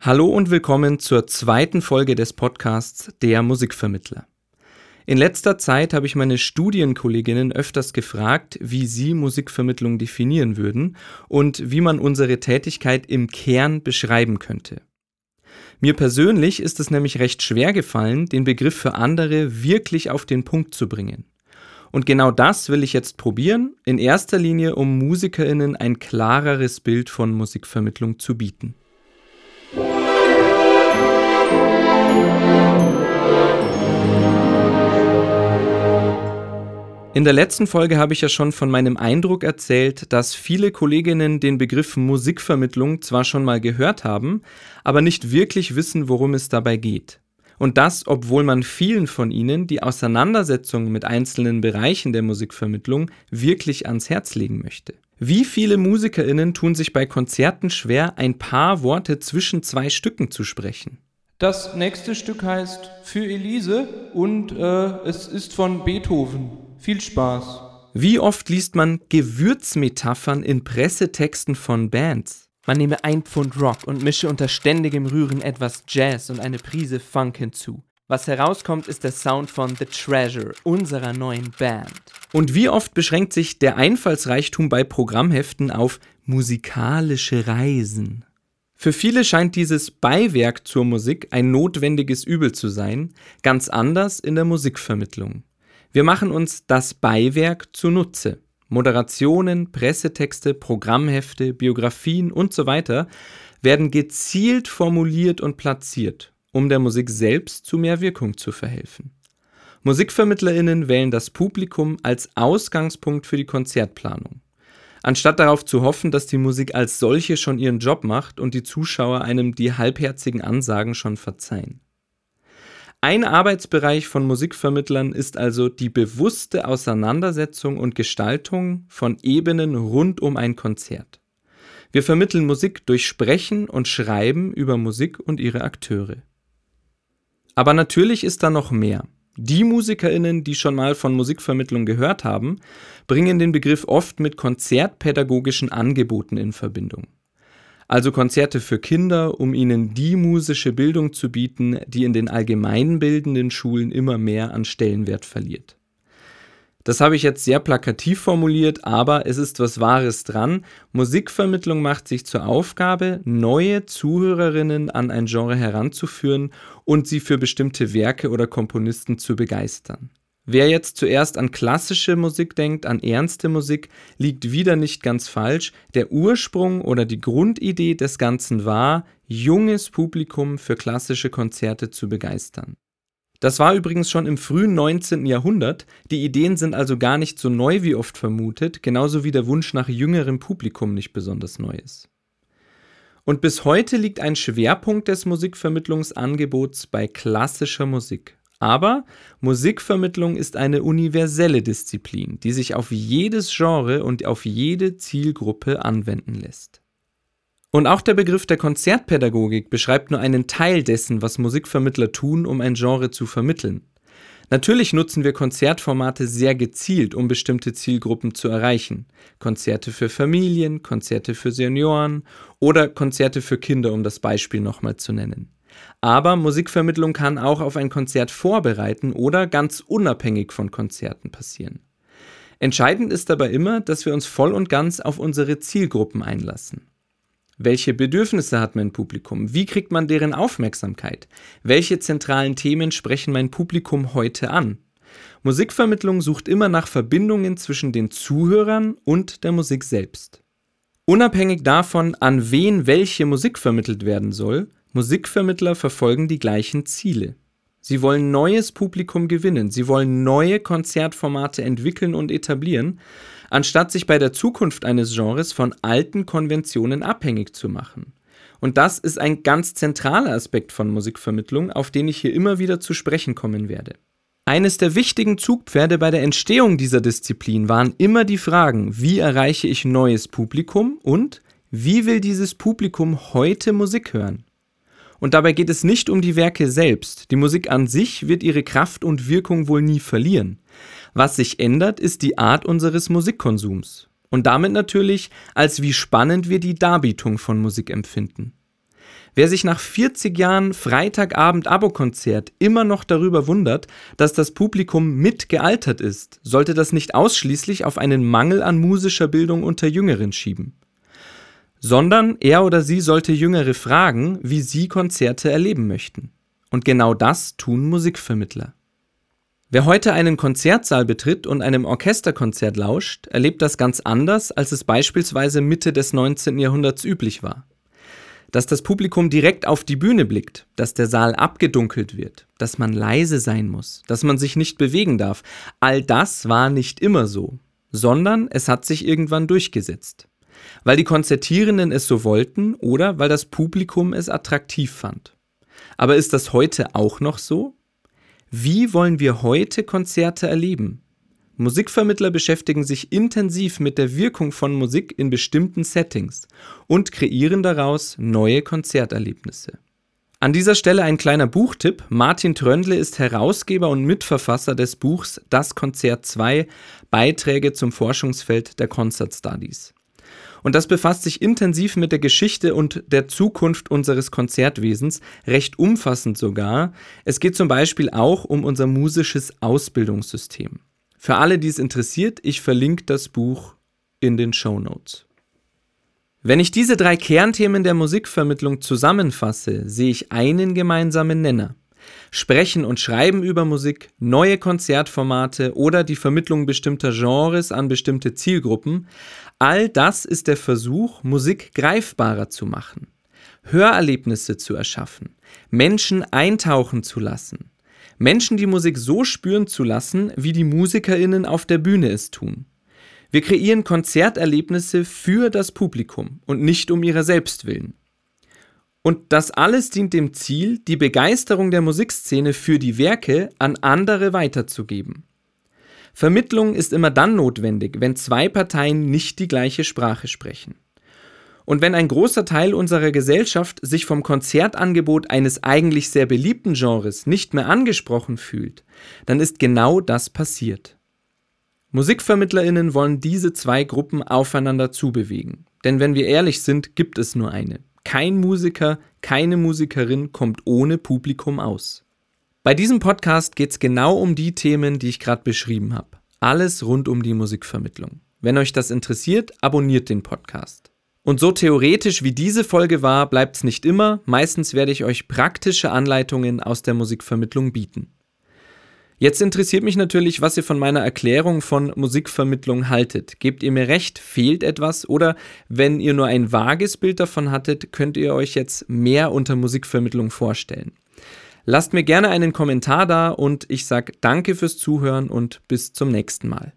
Hallo und willkommen zur zweiten Folge des Podcasts Der Musikvermittler. In letzter Zeit habe ich meine Studienkolleginnen öfters gefragt, wie sie Musikvermittlung definieren würden und wie man unsere Tätigkeit im Kern beschreiben könnte. Mir persönlich ist es nämlich recht schwer gefallen, den Begriff für andere wirklich auf den Punkt zu bringen. Und genau das will ich jetzt probieren, in erster Linie um Musikerinnen ein klareres Bild von Musikvermittlung zu bieten. Der letzten Folge habe ich ja schon von meinem Eindruck erzählt, dass viele Kolleginnen den Begriff Musikvermittlung zwar schon mal gehört haben, aber nicht wirklich wissen, worum es dabei geht. Und das, obwohl man vielen von ihnen die Auseinandersetzung mit einzelnen Bereichen der Musikvermittlung wirklich ans Herz legen möchte. Wie viele Musikerinnen tun sich bei Konzerten schwer, ein paar Worte zwischen zwei Stücken zu sprechen? Das nächste Stück heißt Für Elise und äh, es ist von Beethoven. Viel Spaß. Wie oft liest man Gewürzmetaphern in Pressetexten von Bands? Man nehme ein Pfund Rock und mische unter ständigem Rühren etwas Jazz und eine Prise Funk hinzu. Was herauskommt, ist der Sound von The Treasure, unserer neuen Band. Und wie oft beschränkt sich der Einfallsreichtum bei Programmheften auf musikalische Reisen? Für viele scheint dieses Beiwerk zur Musik ein notwendiges Übel zu sein, ganz anders in der Musikvermittlung. Wir machen uns das Beiwerk zunutze. Moderationen, Pressetexte, Programmhefte, Biografien und so weiter werden gezielt formuliert und platziert, um der Musik selbst zu mehr Wirkung zu verhelfen. Musikvermittlerinnen wählen das Publikum als Ausgangspunkt für die Konzertplanung. Anstatt darauf zu hoffen, dass die Musik als solche schon ihren Job macht und die Zuschauer einem die halbherzigen Ansagen schon verzeihen. Ein Arbeitsbereich von Musikvermittlern ist also die bewusste Auseinandersetzung und Gestaltung von Ebenen rund um ein Konzert. Wir vermitteln Musik durch Sprechen und Schreiben über Musik und ihre Akteure. Aber natürlich ist da noch mehr. Die Musikerinnen, die schon mal von Musikvermittlung gehört haben, bringen den Begriff oft mit konzertpädagogischen Angeboten in Verbindung also Konzerte für Kinder, um ihnen die musische Bildung zu bieten, die in den allgemeinbildenden Schulen immer mehr an Stellenwert verliert. Das habe ich jetzt sehr plakativ formuliert, aber es ist was Wahres dran. Musikvermittlung macht sich zur Aufgabe, neue Zuhörerinnen an ein Genre heranzuführen und sie für bestimmte Werke oder Komponisten zu begeistern. Wer jetzt zuerst an klassische Musik denkt, an ernste Musik, liegt wieder nicht ganz falsch. Der Ursprung oder die Grundidee des Ganzen war, junges Publikum für klassische Konzerte zu begeistern. Das war übrigens schon im frühen 19. Jahrhundert, die Ideen sind also gar nicht so neu wie oft vermutet, genauso wie der Wunsch nach jüngerem Publikum nicht besonders neu ist. Und bis heute liegt ein Schwerpunkt des Musikvermittlungsangebots bei klassischer Musik. Aber Musikvermittlung ist eine universelle Disziplin, die sich auf jedes Genre und auf jede Zielgruppe anwenden lässt. Und auch der Begriff der Konzertpädagogik beschreibt nur einen Teil dessen, was Musikvermittler tun, um ein Genre zu vermitteln. Natürlich nutzen wir Konzertformate sehr gezielt, um bestimmte Zielgruppen zu erreichen. Konzerte für Familien, Konzerte für Senioren oder Konzerte für Kinder, um das Beispiel nochmal zu nennen. Aber Musikvermittlung kann auch auf ein Konzert vorbereiten oder ganz unabhängig von Konzerten passieren. Entscheidend ist dabei immer, dass wir uns voll und ganz auf unsere Zielgruppen einlassen. Welche Bedürfnisse hat mein Publikum? Wie kriegt man deren Aufmerksamkeit? Welche zentralen Themen sprechen mein Publikum heute an? Musikvermittlung sucht immer nach Verbindungen zwischen den Zuhörern und der Musik selbst. Unabhängig davon, an wen welche Musik vermittelt werden soll, Musikvermittler verfolgen die gleichen Ziele. Sie wollen neues Publikum gewinnen, sie wollen neue Konzertformate entwickeln und etablieren, anstatt sich bei der Zukunft eines Genres von alten Konventionen abhängig zu machen. Und das ist ein ganz zentraler Aspekt von Musikvermittlung, auf den ich hier immer wieder zu sprechen kommen werde. Eines der wichtigen Zugpferde bei der Entstehung dieser Disziplin waren immer die Fragen, wie erreiche ich neues Publikum und wie will dieses Publikum heute Musik hören? Und dabei geht es nicht um die Werke selbst. Die Musik an sich wird ihre Kraft und Wirkung wohl nie verlieren. Was sich ändert, ist die Art unseres Musikkonsums. Und damit natürlich, als wie spannend wir die Darbietung von Musik empfinden. Wer sich nach 40 Jahren Freitagabend-Abo-Konzert immer noch darüber wundert, dass das Publikum mitgealtert ist, sollte das nicht ausschließlich auf einen Mangel an musischer Bildung unter Jüngeren schieben. Sondern er oder sie sollte Jüngere fragen, wie sie Konzerte erleben möchten. Und genau das tun Musikvermittler. Wer heute einen Konzertsaal betritt und einem Orchesterkonzert lauscht, erlebt das ganz anders, als es beispielsweise Mitte des 19. Jahrhunderts üblich war dass das Publikum direkt auf die Bühne blickt, dass der Saal abgedunkelt wird, dass man leise sein muss, dass man sich nicht bewegen darf. All das war nicht immer so, sondern es hat sich irgendwann durchgesetzt. Weil die Konzertierenden es so wollten oder weil das Publikum es attraktiv fand. Aber ist das heute auch noch so? Wie wollen wir heute Konzerte erleben? Musikvermittler beschäftigen sich intensiv mit der Wirkung von Musik in bestimmten Settings und kreieren daraus neue Konzerterlebnisse. An dieser Stelle ein kleiner Buchtipp. Martin Tröndle ist Herausgeber und Mitverfasser des Buchs Das Konzert 2 Beiträge zum Forschungsfeld der Concert Studies. Und das befasst sich intensiv mit der Geschichte und der Zukunft unseres Konzertwesens, recht umfassend sogar. Es geht zum Beispiel auch um unser musisches Ausbildungssystem. Für alle, die es interessiert, ich verlinke das Buch in den Show Notes. Wenn ich diese drei Kernthemen der Musikvermittlung zusammenfasse, sehe ich einen gemeinsamen Nenner. Sprechen und Schreiben über Musik, neue Konzertformate oder die Vermittlung bestimmter Genres an bestimmte Zielgruppen, all das ist der Versuch, Musik greifbarer zu machen, Hörerlebnisse zu erschaffen, Menschen eintauchen zu lassen, Menschen die Musik so spüren zu lassen, wie die Musikerinnen auf der Bühne es tun. Wir kreieren Konzerterlebnisse für das Publikum und nicht um ihrer selbst willen. Und das alles dient dem Ziel, die Begeisterung der Musikszene für die Werke an andere weiterzugeben. Vermittlung ist immer dann notwendig, wenn zwei Parteien nicht die gleiche Sprache sprechen. Und wenn ein großer Teil unserer Gesellschaft sich vom Konzertangebot eines eigentlich sehr beliebten Genres nicht mehr angesprochen fühlt, dann ist genau das passiert. Musikvermittlerinnen wollen diese zwei Gruppen aufeinander zubewegen. Denn wenn wir ehrlich sind, gibt es nur eine. Kein Musiker, keine Musikerin kommt ohne Publikum aus. Bei diesem Podcast geht es genau um die Themen, die ich gerade beschrieben habe. Alles rund um die Musikvermittlung. Wenn euch das interessiert, abonniert den Podcast. Und so theoretisch wie diese Folge war, bleibt es nicht immer. Meistens werde ich euch praktische Anleitungen aus der Musikvermittlung bieten. Jetzt interessiert mich natürlich, was ihr von meiner Erklärung von Musikvermittlung haltet. Gebt ihr mir recht, fehlt etwas oder wenn ihr nur ein vages Bild davon hattet, könnt ihr euch jetzt mehr unter Musikvermittlung vorstellen. Lasst mir gerne einen Kommentar da und ich sage danke fürs Zuhören und bis zum nächsten Mal.